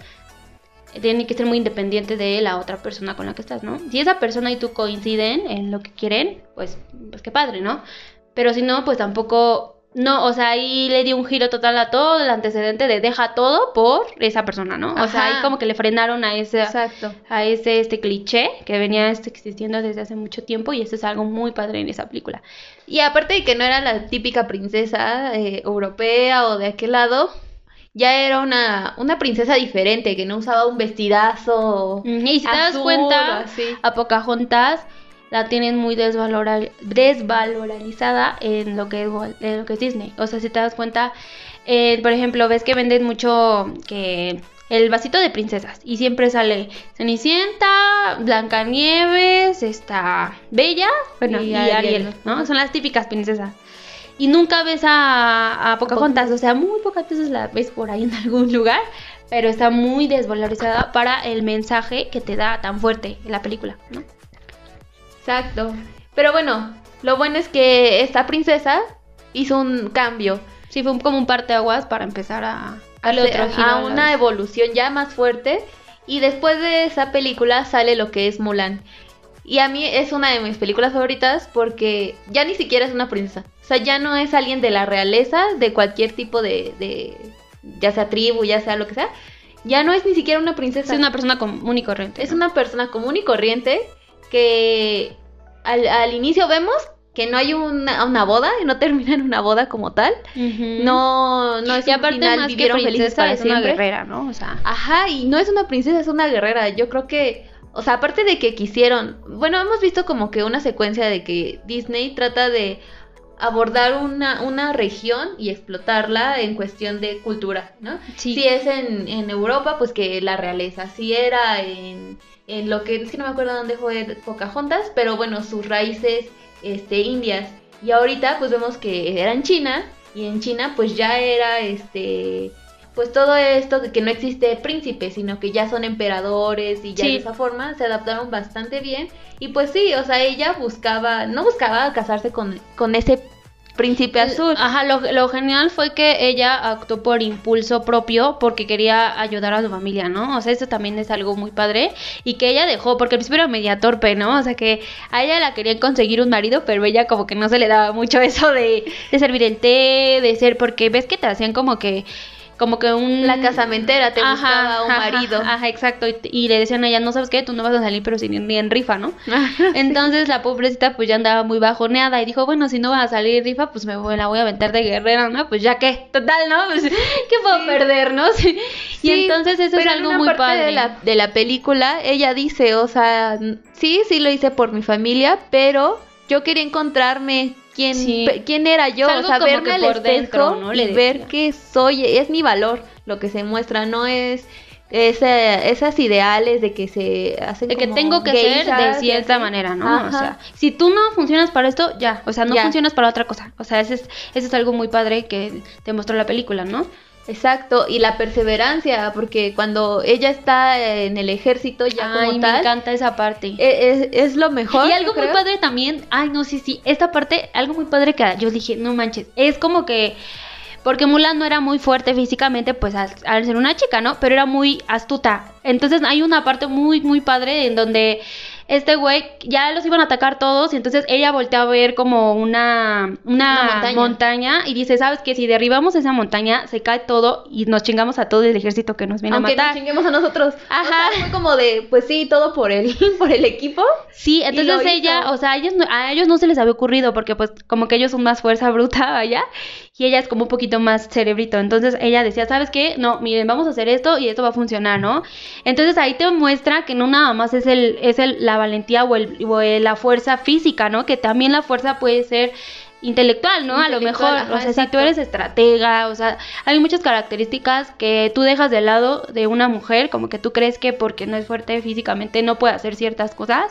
tienen que ser muy independientes de la otra persona con la que estás, ¿no? Si esa persona y tú coinciden en lo que quieren, pues, pues qué padre, ¿no? Pero si no, pues tampoco, no, o sea, ahí le dio un giro total a todo el antecedente de deja todo por esa persona, ¿no? O sea, Ajá. ahí como que le frenaron a ese, exacto. a ese este cliché que venía este, existiendo desde hace mucho tiempo y eso es algo muy padre en esa película. Y aparte de que no era la típica princesa eh, europea o de aquel lado, ya era una, una princesa diferente, que no usaba un vestidazo. Y si te das cuenta, a Pocahontas la tienen muy desvalorizada en lo que es en lo que es Disney. O sea, si te das cuenta, eh, por ejemplo, ves que venden mucho que el vasito de princesas y siempre sale Cenicienta, Blancanieves, está Bella, bueno, Y y, Ariel. Ariel, ¿no? Son las típicas princesas. Y nunca ves a, a Pocahontas, o sea, muy pocas veces la ves por ahí en [LAUGHS] algún lugar. pero está muy desvalorizada para el mensaje que te da tan fuerte en la película, ¿no? Exacto. Pero bueno, lo bueno es que esta princesa hizo un cambio. Sí, fue como un parteaguas para empezar a otro giro a a una evolución ya más fuerte. Y después de esa película sale lo que es Mulan. Y a mí es una de mis películas favoritas porque ya ni siquiera es una princesa. O sea, ya no es alguien de la realeza, de cualquier tipo de, de ya sea tribu, ya sea lo que sea. Ya no es ni siquiera una princesa. Es una persona común y corriente. Es ¿no? una persona común y corriente que al, al inicio vemos que no hay una, una boda, no termina en una boda como tal. No, no es y un aparte final, más que vivieron felices princesa es una guerrera, ¿no? O sea, Ajá, y no es una princesa, es una guerrera. Yo creo que, o sea, aparte de que quisieron, bueno, hemos visto como que una secuencia de que Disney trata de abordar una, una región y explotarla en cuestión de cultura, ¿no? sí. Si es en, en Europa, pues que la realeza. Si era en, en lo que, es que no me acuerdo dónde fue Pocahontas, pero bueno, sus raíces este, indias. Y ahorita pues vemos que era en China, y en China pues ya era este... Pues todo esto de que no existe príncipe, sino que ya son emperadores y ya Sí. de esa forma se adaptaron bastante bien. Y pues sí, o sea, ella buscaba, no buscaba casarse con, con ese príncipe azul. Ajá, lo, lo genial fue que ella actuó por impulso propio porque quería ayudar a su familia, ¿no? O sea, eso también es algo muy padre y que ella dejó, porque al principio era media torpe, ¿no? O sea, que a ella la querían conseguir un marido, pero ella como que no se le daba mucho eso de, de servir el té, de ser, porque ves que te hacían como que como que un La casamentera te Ajá, buscaba un ajá, marido. Ajá, exacto. Y, y le decían a ella, no sabes qué, tú no vas a salir, pero sin ni en rifa, ¿no? [LAUGHS] Entonces la pobrecita pues ya andaba muy bajoneada y dijo, bueno, si no vas a salir rifa, pues me voy, la voy a aventar de guerrera, ¿no? Pues ya qué, total, ¿no? Pues, [LAUGHS] ¿qué puedo Sí. perder, no? [LAUGHS] Sí. Y entonces eso es pero en algo una muy parte padre. De la, de la película, ella dice, o sea, sí, sí lo hice por mi familia, pero yo quería encontrarme quién, Sí. quién era yo, o sea, verme que al por espejo dentro, y ver que soy, es mi valor lo que se muestra, no es ese, esas ideales de que se hacen De que como tengo que ser de cierta manera, ¿no? Ajá. O sea, si tú no funcionas para esto, ya. O sea, no Ya. funcionas para otra cosa. O sea, ese es, ese es algo muy padre que te mostró la película, ¿no? Exacto, y la perseverancia, porque cuando ella está en el ejército ya Ay, como me tal, encanta esa parte. e- es, es lo mejor. Y algo muy creo. padre también, ay no, sí, sí, esta parte, algo muy padre que yo dije, no manches, es como que, porque Mulan no era muy fuerte físicamente, pues al, al ser una chica, ¿no? Pero era muy astuta. Entonces hay una parte muy, muy padre en donde este güey ya los iban a atacar todos y entonces ella voltea a ver como una, una, Una montaña. montaña. y dice, ¿sabes qué? Si derribamos esa montaña, se cae todo y nos chingamos a todo el ejército que nos viene Aunque a matar. nos chinguemos a nosotros. Ajá. O sea, fue como de, pues sí, todo por el, [LAUGHS] por el equipo. Sí, entonces ella, hizo. o sea, a ellos, no- a ellos no se les había ocurrido porque pues como que ellos son más fuerza bruta [LAUGHS] allá y ella es como un poquito más cerebrito. Entonces ella decía, ¿sabes qué? No, miren, vamos a hacer esto y esto va a funcionar, ¿no? Entonces ahí te muestra que no nada más es el es el, la valentía o, el, o el- la fuerza física, ¿no? Que también la fuerza puede ser intelectual, ¿no? a lo mejor, ajá, o sea, si tú eres estratega, o sea, hay muchas características que tú dejas de lado de una mujer, como que tú crees que porque no es fuerte físicamente no puede hacer ciertas cosas,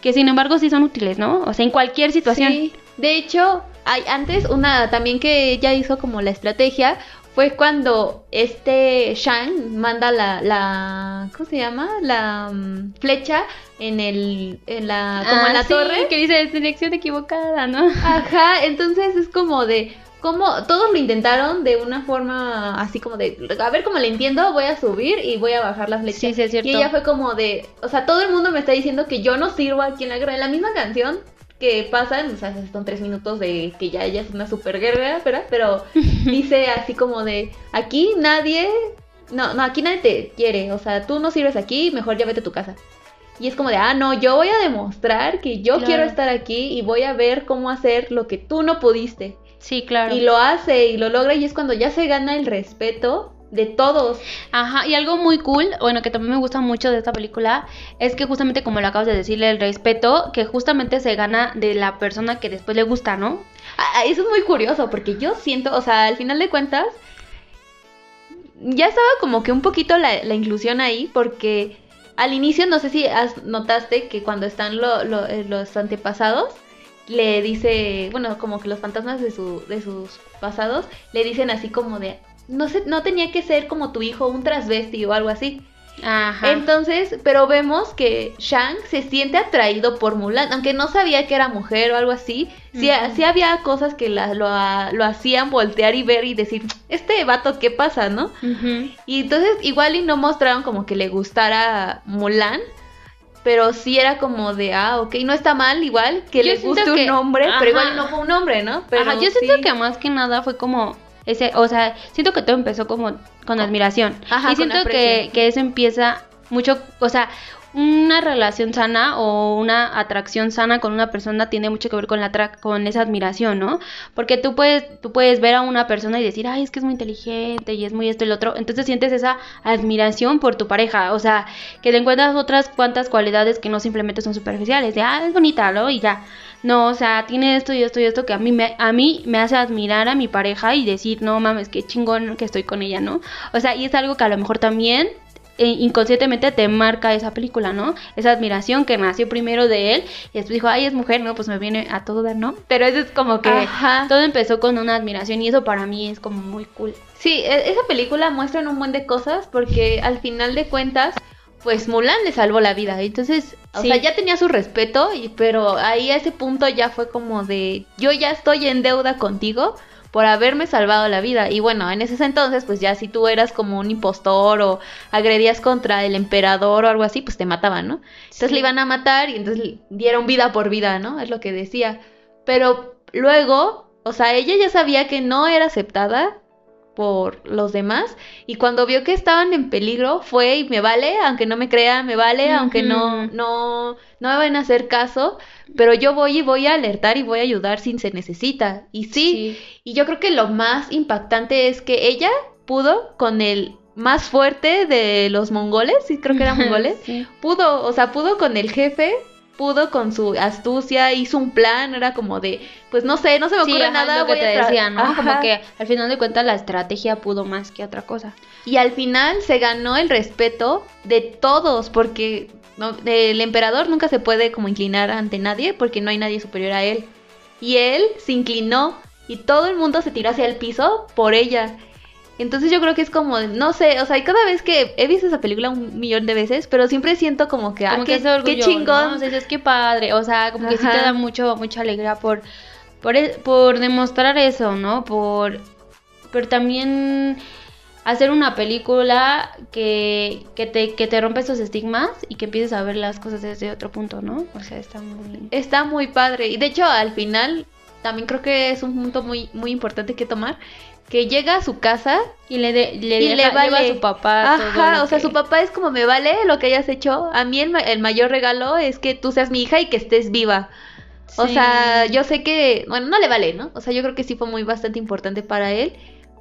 que sin embargo sí son útiles, ¿no? O sea, en cualquier situación. Sí. De hecho, hay antes una también que ella hizo como la estrategia fue cuando este Shang manda la, la ¿cómo se llama? La mm, flecha en el en la como en Ah, la sí, torre. que dice dirección equivocada, ¿no? Ajá, entonces es como de como todos lo intentaron de una forma así como de a ver cómo le entiendo, voy a subir y voy a bajar la flecha. Sí, sí, es cierto. Y ella fue como de, o sea, todo el mundo me está diciendo que yo no sirvo aquí en la guerra. En la misma canción que pasan, o sea, son tres minutos de que ya ella es una super guerrera, ¿verdad? Pero [LAUGHS] dice así como de, aquí nadie, no, no, aquí nadie te quiere, o sea, tú no sirves aquí, mejor ya vete a tu casa. Y es como de, ah, no, yo voy a demostrar que yo Claro. quiero estar aquí y voy a ver cómo hacer lo que tú no pudiste. Sí, claro. Y lo hace y lo logra y es cuando ya se gana el respeto de todos. Ajá, y algo muy cool, bueno, que también me gusta mucho de esta película, es que justamente como lo acabas de decirle, el respeto, que justamente se gana de la persona que después le gusta, ¿no? Ah, Eso es muy curioso porque yo siento, o sea, al final de cuentas, ya estaba como que un poquito la, la inclusión ahí porque al inicio, no sé si has, notaste que cuando están lo- lo- eh, los antepasados, le dice, bueno, como que los fantasmas de, su, de sus pasados, le dicen así como de, no no tenía que ser como tu hijo un transvesti o algo así. Ajá. Entonces, pero vemos que Shang se siente atraído por Mulan, aunque no sabía que era mujer o algo así. Sí, Ujú. sí había cosas que la- lo, a- lo hacían voltear y ver y decir, este vato, ¿qué pasa, no? Ujú. Y entonces igual y no mostraron como que le gustara Mulan, pero sí era como de, ah, ok, no está mal igual que Yo le guste que- un hombre, ajá. pero igual no fue un hombre, ¿no? Pero Ajá, yo siento sí. que más que nada fue como ese, o sea, siento que todo empezó como con admiración. Ajá, y siento que, que eso empieza mucho, o sea, una relación sana o una atracción sana con una persona tiene mucho que ver con la con esa admiración, ¿no? Porque tú puedes tú puedes ver a una persona y decir, "Ay, es que es muy inteligente y es muy esto y lo otro." Entonces sientes esa admiración por tu pareja, o sea, que le encuentras otras cuantas cualidades que no simplemente son superficiales, de, "Ah, es bonita", ¿no? Y ya. No, o sea, tiene esto y esto y esto que a mí me, a mí me hace admirar a mi pareja y decir, no mames, qué chingón que estoy con ella, ¿no? O sea, y es algo que a lo mejor también eh, inconscientemente te marca esa película, ¿no? Esa admiración que nació primero de él y después dijo, ay, es mujer, ¿no? Pues me viene a todo dar, ¿no? Pero eso es como que Ajá. todo empezó con una admiración y eso para mí es como muy cool. Sí, e- esa película muestra un buen de cosas porque al final de cuentas, pues Mulan le salvó la vida. Entonces, o Sí. sea, ya tenía su respeto, y, pero ahí a ese punto ya fue como de, yo ya estoy en deuda contigo por haberme salvado la vida. Y bueno, en ese entonces, pues ya si tú eras como un impostor o agredías contra el emperador o algo así, pues te mataban, ¿no? Entonces Sí. le iban a matar y entonces dieron vida por vida, ¿no? Es lo que decía. Pero luego, o sea, ella ya sabía que no era aceptada por los demás y cuando vio que estaban en peligro fue y me vale, aunque no me crea, me vale, aunque no no no me van a hacer caso, pero yo voy y voy a alertar y voy a ayudar sin se necesita. Y sí, y yo creo que lo más impactante es que ella pudo con el más fuerte de los mongoles, sí creo que eran [LAUGHS] mongoles, Sí. pudo, o sea, pudo con el jefe, pudo con su astucia, hizo un plan, era como de, pues no sé, no se me Sí, ocurre ajá, nada, lo que voy te a decía, ¿no? Como que al final de cuentas la estrategia pudo más que otra cosa. Y al final se ganó el respeto de todos, porque no, el emperador nunca se puede como inclinar ante nadie, porque no hay nadie superior a él. Y él se inclinó y todo el mundo se tiró hacia el piso por ella. Entonces yo creo que es como, no sé, o sea, y cada vez que he visto esa película un millón de veces, pero siempre siento como que, ah, como qué, que qué chingón. ¿no? O sea, dices, qué padre, o sea, como que sí te da mucho, mucha alegría por, por, e- por demostrar eso, ¿no? Por, pero también hacer una película que, que, te, que te rompe esos estigmas y que empieces a ver las cosas desde otro punto, ¿no? O sea, está muy... Está muy padre. Y de hecho, al final, también creo que es un punto muy, muy importante que tomar. Que llega a su casa. Y le, de, le, Y deja- le lleva vale. a su papá. Ajá, o sea, que- su papá es como me vale lo que hayas hecho. A mí el, el mayor regalo es que tú seas mi hija y que estés viva. O sea, yo sé que, bueno, no le vale, ¿no? O sea, yo creo que sí fue muy bastante importante para él.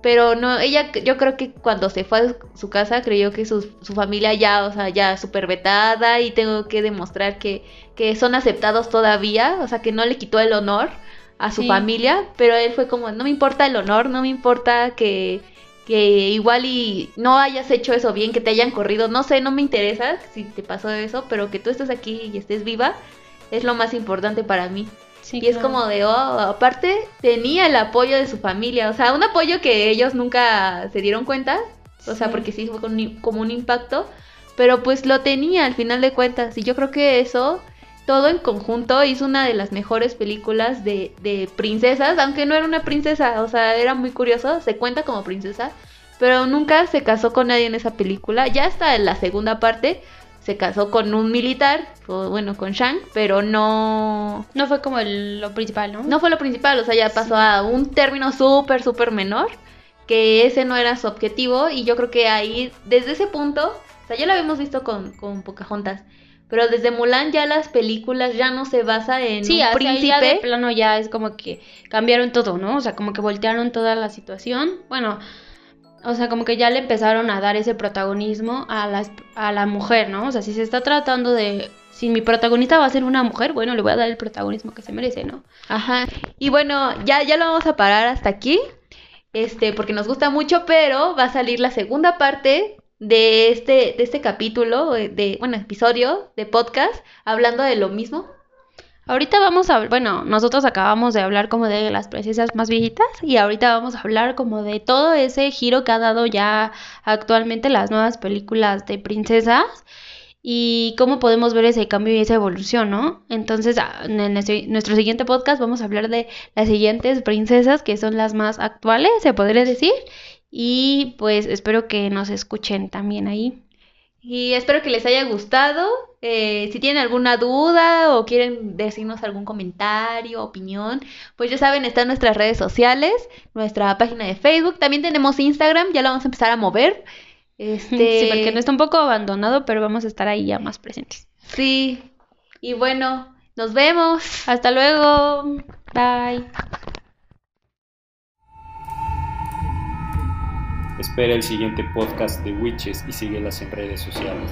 Pero no, ella, yo creo que cuando se fue a su casa creyó que su, su familia ya, o sea, ya súper vetada y tengo que demostrar que, que son aceptados todavía, o sea, que no le quitó el honor a su Sí. familia, pero él fue como, no me importa el honor, no me importa que, que igual y no hayas hecho eso bien, que te hayan corrido, no sé, no me interesa si te pasó eso, pero que tú estés aquí y estés viva es lo más importante para mí. Sí, y es como de, oh, aparte tenía el apoyo de su familia, o sea, un apoyo que ellos nunca se dieron cuenta, o sea, porque sí fue como un impacto, pero pues lo tenía al final de cuentas, y yo creo que eso, todo en conjunto, hizo una de las mejores películas de, de princesas, aunque no era una princesa, o sea, era muy curioso, se cuenta como princesa, pero nunca se casó con nadie en esa película, ya hasta en la segunda parte se casó con un militar, o bueno, con Shang, pero no, No fue como el- lo principal, ¿no? no fue lo principal, o sea, ya pasó a un término súper, súper menor, que ese no era su objetivo, y yo creo que ahí, desde ese punto, o sea, ya lo habíamos visto con, con Pocahontas, pero desde Mulan ya las películas ya no se basa en Sí, un ahí ya de príncipe. plano ya es como que cambiaron todo, ¿no? O sea, como que voltearon toda la situación. Bueno, o sea, como que ya le empezaron a dar ese protagonismo a la, a la mujer, ¿no? O sea, si se está tratando de... Si mi protagonista va a ser una mujer, bueno, le voy a dar el protagonismo que se merece, ¿no? Ajá. Y bueno, ya, ya lo vamos a parar hasta aquí. Este, porque nos gusta mucho, pero va a salir la segunda parte de este, de este capítulo, eh, de, bueno, episodio de podcast, hablando de lo mismo. Ahorita vamos a, bueno, nosotros acabamos de hablar como de las princesas más viejitas y ahorita vamos a hablar como de todo ese giro que ha dado ya actualmente las nuevas películas de princesas y cómo podemos ver ese cambio y esa evolución, ¿no? Entonces, ah, en nuestro, siguiente podcast vamos a hablar de las siguientes princesas que son las más actuales, se podría decir, y pues espero que nos escuchen también ahí. Y espero que les haya gustado. Eh, si tienen alguna duda o quieren decirnos algún comentario, opinión, pues ya saben, están nuestras redes sociales, nuestra página de Facebook. También tenemos Instagram, ya lo vamos a empezar a mover. [LAUGHS] Este... Sí, porque no está un poco abandonado, pero vamos a estar ahí ya más presentes. Sí. Y bueno, nos vemos. Hasta luego. Bye. Espera el siguiente podcast de Witches y síguelas en redes sociales.